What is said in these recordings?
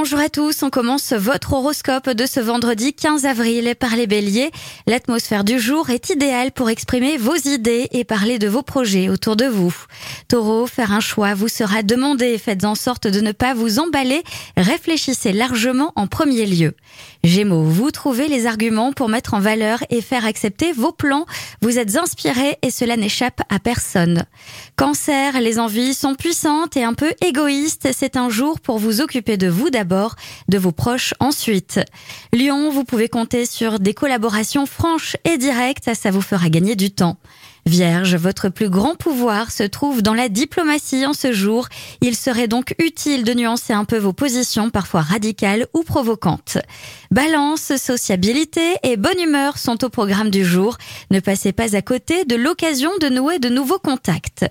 Bonjour à tous, on commence votre horoscope de ce vendredi 15 avril par les béliers. L'atmosphère du jour est idéale pour exprimer vos idées et parler de vos projets autour de vous. Taureau, faire un choix vous sera demandé, faites en sorte de ne pas vous emballer, réfléchissez largement en premier lieu. Gémeaux, vous trouvez les arguments pour mettre en valeur et faire accepter vos plans, vous êtes inspiré et cela n'échappe à personne. Cancer, les envies sont puissantes et un peu égoïstes, c'est un jour pour vous occuper de vous d'abord, de vos proches ensuite. Lion, vous pouvez compter sur des collaborations franches et directes, ça vous fera gagner du temps. Vierge, votre plus grand pouvoir se trouve dans la diplomatie en ce jour. Il serait donc utile de nuancer un peu vos positions, parfois radicales ou provocantes. Balance, sociabilité et bonne humeur sont au programme du jour. Ne passez pas à côté de l'occasion de nouer de nouveaux contacts.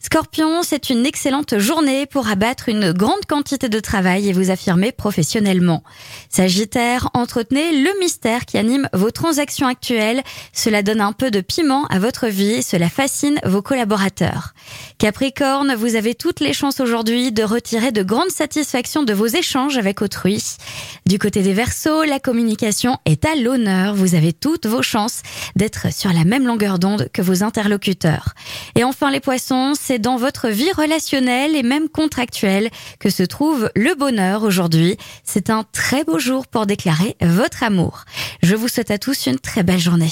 Scorpion, c'est une excellente journée pour abattre une grande quantité de travail et vous affirmer professionnellement. Sagittaire, entretenez le mystère qui anime vos transactions actuelles. Cela donne un peu de piment à votre vie cela fascine vos collaborateurs. Capricorne, vous avez toutes les chances aujourd'hui de retirer de grandes satisfactions de vos échanges avec autrui. Du côté des Verseaux, la communication est à l'honneur. Vous avez toutes vos chances d'être sur la même longueur d'onde que vos interlocuteurs. Et enfin les Poissons, c'est dans votre vie relationnelle et même contractuelle que se trouve le bonheur aujourd'hui. C'est un très beau jour pour déclarer votre amour. Je vous souhaite à tous une très belle journée.